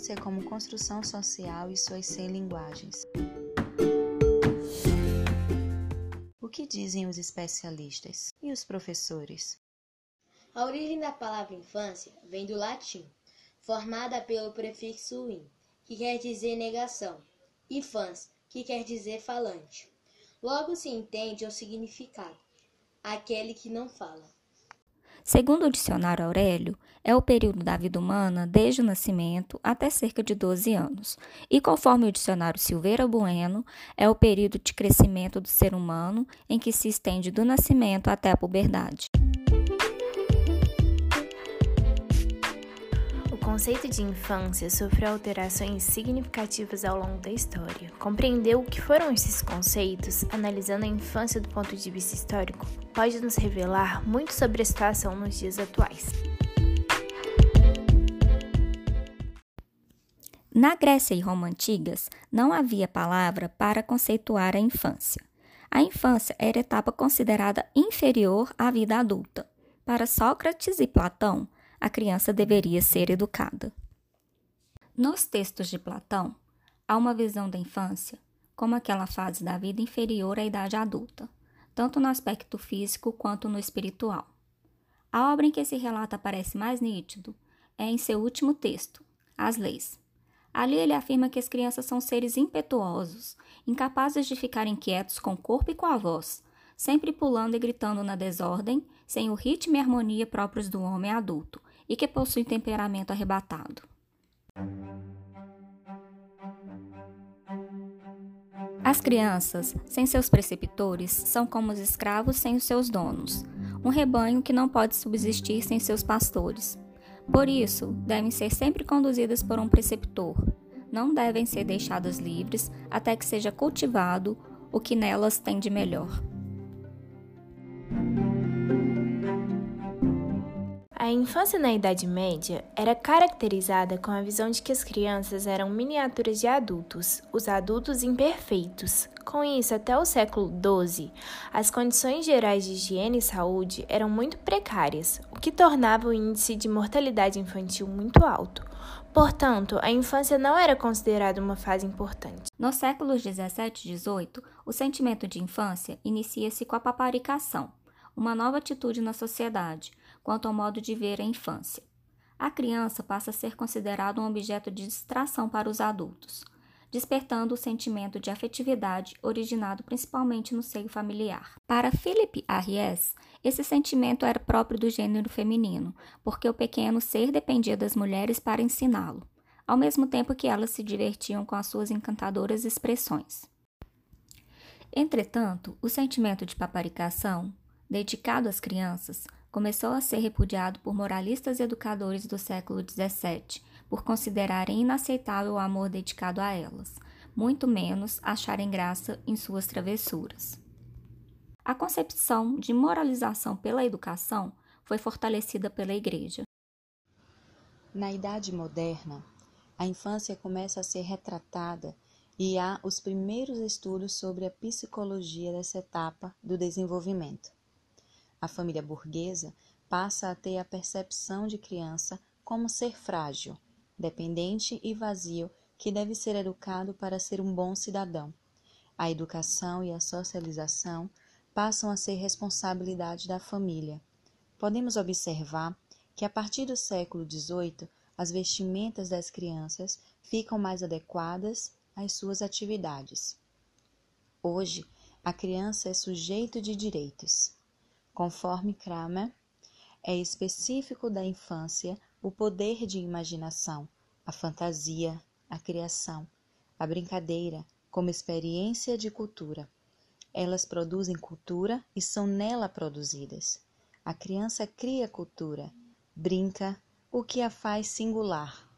infância como construção social e suas 100 linguagens. O que dizem os especialistas e os professores? A origem da palavra infância vem do latim, formada pelo prefixo in, que quer dizer negação, e fans, que quer dizer falante. Logo se entende o significado, aquele que não fala. Segundo o dicionário Aurélio, é o período da vida humana desde o nascimento até cerca de 12 anos. E conforme o dicionário Silveira Bueno, é o período de crescimento do ser humano em que se estende do nascimento até a puberdade. Conceito de infância sofreu alterações significativas ao longo da história. Compreender o que foram esses conceitos, analisando a infância do ponto de vista histórico, pode nos revelar muito sobre a situação nos dias atuais. Na Grécia e Roma antigas, não havia palavra para conceituar a infância. A infância era etapa considerada inferior à vida adulta. Para Sócrates e Platão, a criança deveria ser educada. Nos textos de Platão, há uma visão da infância como aquela fase da vida inferior à idade adulta, tanto no aspecto físico quanto no espiritual. A obra em que esse relato aparece mais nítido é em seu último texto, As Leis. Ali ele afirma que as crianças são seres impetuosos, incapazes de ficar inquietos com o corpo e com a voz, sempre pulando e gritando na desordem, sem o ritmo e harmonia próprios do homem adulto, e que possui temperamento arrebatado. As crianças, sem seus preceptores, são como os escravos sem os seus donos, um rebanho que não pode subsistir sem seus pastores. Por isso, devem ser sempre conduzidas por um preceptor. Não devem ser deixadas livres até que seja cultivado o que nelas tem de melhor. A infância na Idade Média era caracterizada com a visão de que as crianças eram miniaturas de adultos, os adultos imperfeitos. Com isso, até o século XII, as condições gerais de higiene e saúde eram muito precárias, o que tornava o índice de mortalidade infantil muito alto. Portanto, a infância não era considerada uma fase importante. Nos séculos 17 e 18, o sentimento de infância inicia-se com a paparicação, uma nova atitude na sociedade quanto ao modo de ver a infância. A criança passa a ser considerada um objeto de distração para os adultos, despertando o sentimento de afetividade originado principalmente no seio familiar. Para Philip Arries, esse sentimento era próprio do gênero feminino, porque o pequeno ser dependia das mulheres para ensiná-lo, ao mesmo tempo que elas se divertiam com as suas encantadoras expressões. Entretanto, o sentimento de paparicação, dedicado às crianças, começou a ser repudiado por moralistas e educadores do século XVII, por considerarem inaceitável o amor dedicado a elas, muito menos acharem graça em suas travessuras. A concepção de moralização pela educação foi fortalecida pela Igreja. Na Idade Moderna, a infância começa a ser retratada e há os primeiros estudos sobre a psicologia dessa etapa do desenvolvimento. A família burguesa passa a ter a percepção de criança como ser frágil, dependente e vazio que deve ser educado para ser um bom cidadão. A educação e a socialização passam a ser responsabilidade da família. Podemos observar que a partir do século XVIII as vestimentas das crianças ficam mais adequadas às suas atividades. Hoje, a criança é sujeito de direitos. Conforme Kramer, é específico da infância o poder de imaginação, a fantasia, a criação, a brincadeira como experiência de cultura. Elas produzem cultura e são nela produzidas. A criança cria cultura, brinca, o que a faz singular.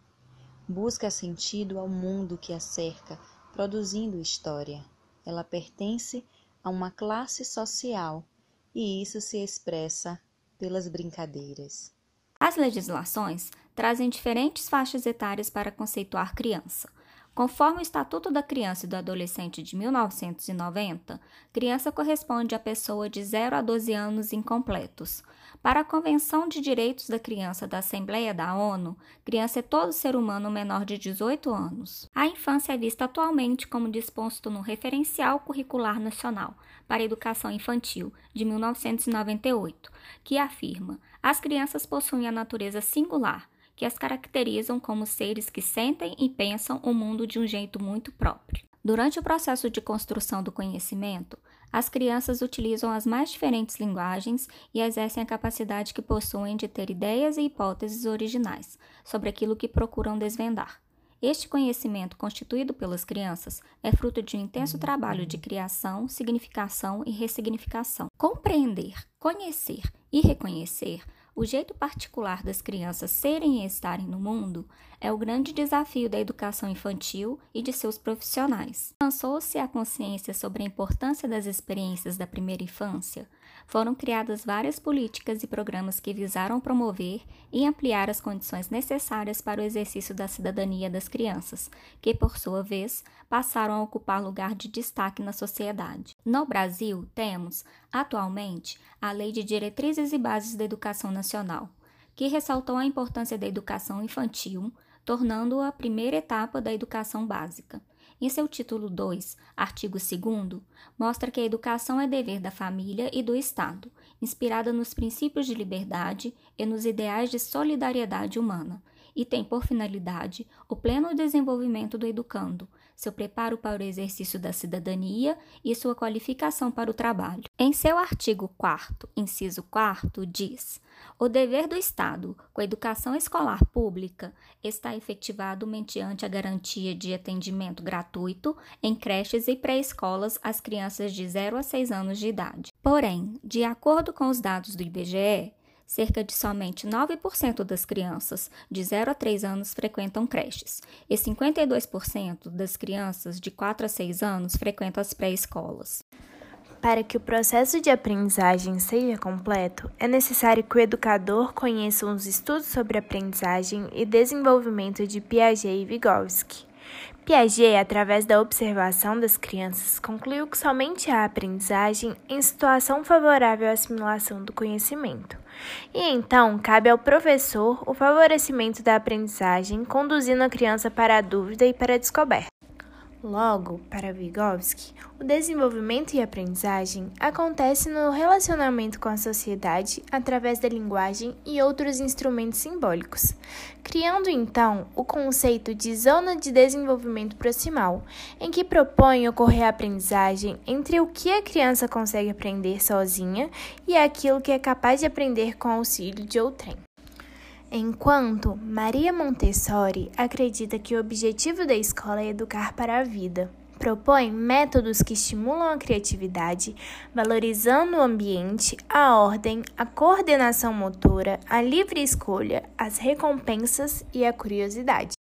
Busca sentido ao mundo que a cerca, produzindo história. Ela pertence a uma classe social e isso se expressa pelas brincadeiras. As legislações trazem diferentes faixas etárias para conceituar criança. Conforme o Estatuto da Criança e do Adolescente de 1990, criança corresponde à pessoa de 0 a 12 anos incompletos. Para a Convenção de Direitos da Criança da Assembleia da ONU, criança é todo ser humano menor de 18 anos. A infância é vista atualmente como disposto no Referencial Curricular Nacional para a Educação Infantil de 1998, que afirma: as crianças possuem a natureza singular que as caracterizam como seres que sentem e pensam o mundo de um jeito muito próprio. Durante o processo de construção do conhecimento, as crianças utilizam as mais diferentes linguagens e exercem a capacidade que possuem de ter ideias e hipóteses originais sobre aquilo que procuram desvendar. Este conhecimento constituído pelas crianças é fruto de um intenso trabalho de criação, significação e ressignificação. Compreender, conhecer e reconhecer o jeito particular das crianças serem e estarem no mundo é o grande desafio da educação infantil e de seus profissionais. Lançou-se a consciência sobre a importância das experiências da primeira infância, foram criadas várias políticas e programas que visaram promover e ampliar as condições necessárias para o exercício da cidadania das crianças, que, por sua vez, passaram a ocupar lugar de destaque na sociedade. No Brasil, temos, atualmente, a Lei de Diretrizes e Bases da Educação Nacional, que ressaltou a importância da educação infantil, tornando-a a primeira etapa da educação básica. Em seu título 2, artigo 2, mostra que a educação é dever da família e do Estado, inspirada nos princípios de liberdade e nos ideais de solidariedade humana, e tem por finalidade o pleno desenvolvimento do educando, seu preparo para o exercício da cidadania e sua qualificação para o trabalho. Em seu artigo 4, inciso 4, diz: O dever do Estado com a educação escolar pública está efetivado mediante a garantia de atendimento gratuito em creches e pré-escolas às crianças de 0 a 6 anos de idade. Porém, de acordo com os dados do IBGE, cerca de somente 9% das crianças de 0 a 3 anos frequentam creches e 52% das crianças de 4 a 6 anos frequentam as pré-escolas. Para que o processo de aprendizagem seja completo, é necessário que o educador conheça os estudos sobre aprendizagem e desenvolvimento de Piaget e Vygotsky. Piaget, através da observação das crianças, concluiu que somente há aprendizagem em situação favorável à assimilação do conhecimento. E então cabe ao professor o favorecimento da aprendizagem, conduzindo a criança para a dúvida e para a descoberta. Logo, para Vygotsky, o desenvolvimento e aprendizagem acontece no relacionamento com a sociedade através da linguagem e outros instrumentos simbólicos, criando então o conceito de zona de desenvolvimento proximal, em que propõe ocorrer a aprendizagem entre o que a criança consegue aprender sozinha e aquilo que é capaz de aprender com auxílio de outrem. Enquanto Maria Montessori acredita que o objetivo da escola é educar para a vida, propõe métodos que estimulam a criatividade, valorizando o ambiente, a ordem, a coordenação motora, a livre escolha, as recompensas e a curiosidade.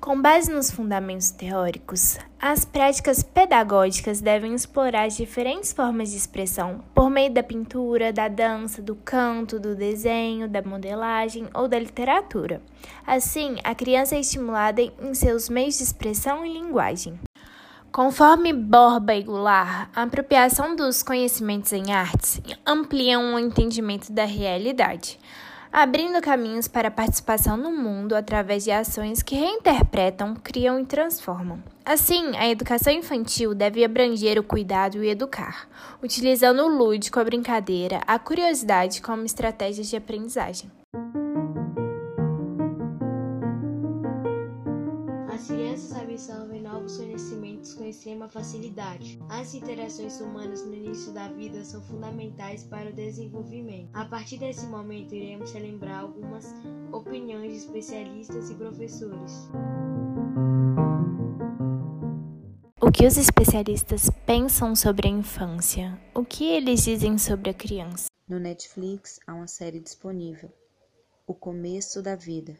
Com base nos fundamentos teóricos, as práticas pedagógicas devem explorar as diferentes formas de expressão por meio da pintura, da dança, do canto, do desenho, da modelagem ou da literatura. Assim, a criança é estimulada em seus meios de expressão e linguagem. Conforme Borba e Goulart, a apropriação dos conhecimentos em artes amplia o entendimento da realidade abrindo caminhos para a participação no mundo através de ações que reinterpretam, criam e transformam. Assim, a educação infantil deve abranger o cuidado e educar, utilizando o lúdico, a brincadeira, a curiosidade como estratégias de aprendizagem. Novos conhecimentos com extrema facilidade. As interações humanas no início da vida são fundamentais para o desenvolvimento. A partir desse momento, iremos relembrar algumas opiniões de especialistas e professores. O que os especialistas pensam sobre a infância? O que eles dizem sobre a criança? No Netflix há uma série disponível, O Começo da Vida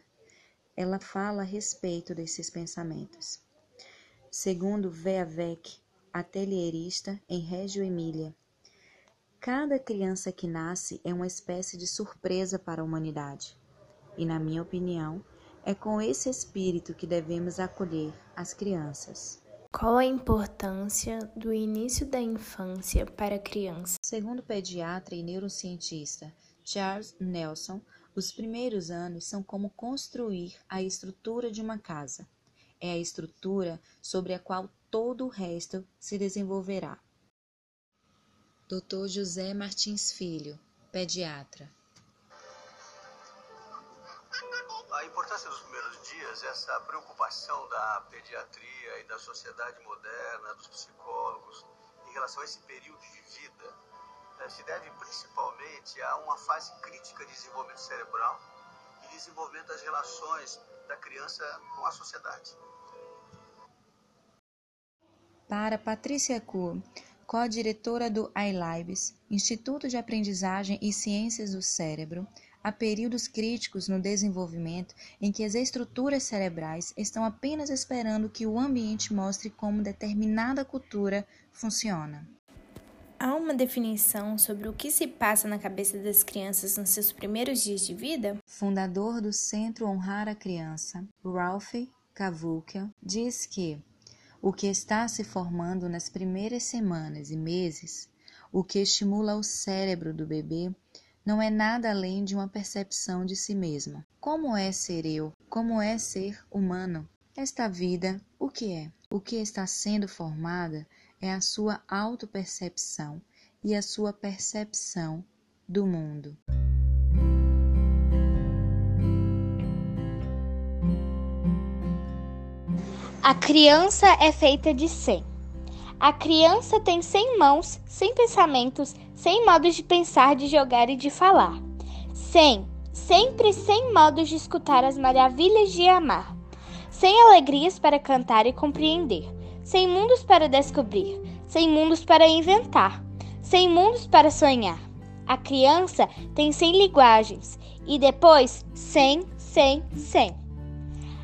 ela fala a respeito desses pensamentos. Segundo Veavec, atelierista em Reggio Emília, cada criança que nasce é uma espécie de surpresa para a humanidade. E, na minha opinião, É com esse espírito que devemos acolher as crianças. Qual a importância do início da infância para a criança? Segundo o pediatra e neurocientista Charles Nelson, os primeiros anos são como construir a estrutura de uma casa. É a estrutura sobre a qual todo o resto se desenvolverá. Dr. José Martins Filho, pediatra. A importância dos primeiros dias, essa preocupação da pediatria e da sociedade moderna, dos psicólogos, em relação a esse período de vida, eh, se deve principalmente a uma fase crítica de desenvolvimento cerebral e desenvolvimento das relações da criança com a sociedade. Para Patrícia Kuh, co-diretora do iLibes, Instituto de Aprendizagem e Ciências do Cérebro, há períodos críticos no desenvolvimento em que as estruturas cerebrais estão apenas esperando que o ambiente mostre como determinada cultura funciona. Há uma definição sobre o que se passa na cabeça das crianças nos seus primeiros dias de vida? Fundador do Centro Honrar a Criança, Ralph Kavukia, diz que o que está se formando nas primeiras semanas e meses, o que estimula o cérebro do bebê, não é nada além de uma percepção de si mesma. Como é ser eu? Como é ser humano? Esta vida, o que é? O que está sendo formada é a sua autopercepção e a sua percepção do mundo. A criança é feita de 100. A criança tem 100 mãos, 100 pensamentos, 100 modos de pensar, de jogar e de falar. 100, sempre 100 modos de escutar as maravilhas de amar. 100 alegrias para cantar e compreender. 100 mundos para descobrir. 100 mundos para inventar. 100 mundos para sonhar. A criança tem 100 linguagens e depois 100, 100, 100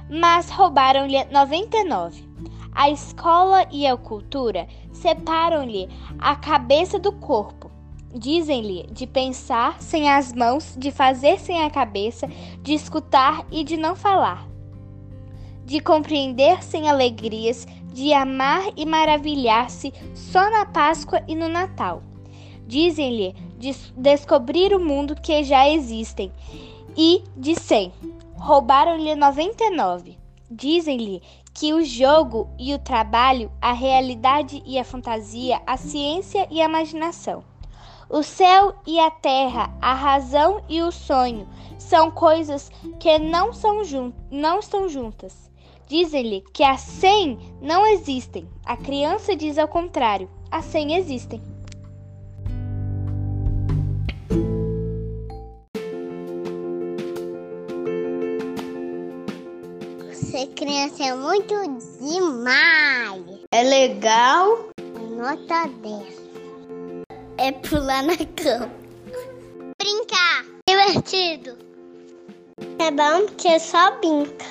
mas roubaram-lhe 99. A escola e a cultura separam-lhe a cabeça do corpo. Dizem-lhe de pensar sem as mãos, de fazer sem a cabeça, de escutar e de não falar, de compreender sem alegrias, de amar e maravilhar-se só na Páscoa e no Natal. Dizem-lhe de descobrir o mundo que já existem e de cem roubaram-lhe 99. Dizem-lhe que o jogo e o trabalho, a realidade e a fantasia, a ciência e a imaginação, o céu e a terra, a razão e o sonho são coisas que não, são jun não estão juntas. Dizem-lhe que as 100 não existem. A criança diz ao contrário: as 100 existem. Ser criança é muito demais. É legal. Nota 10. É pular na cama. Brincar. Divertido. É bom porque só brinca.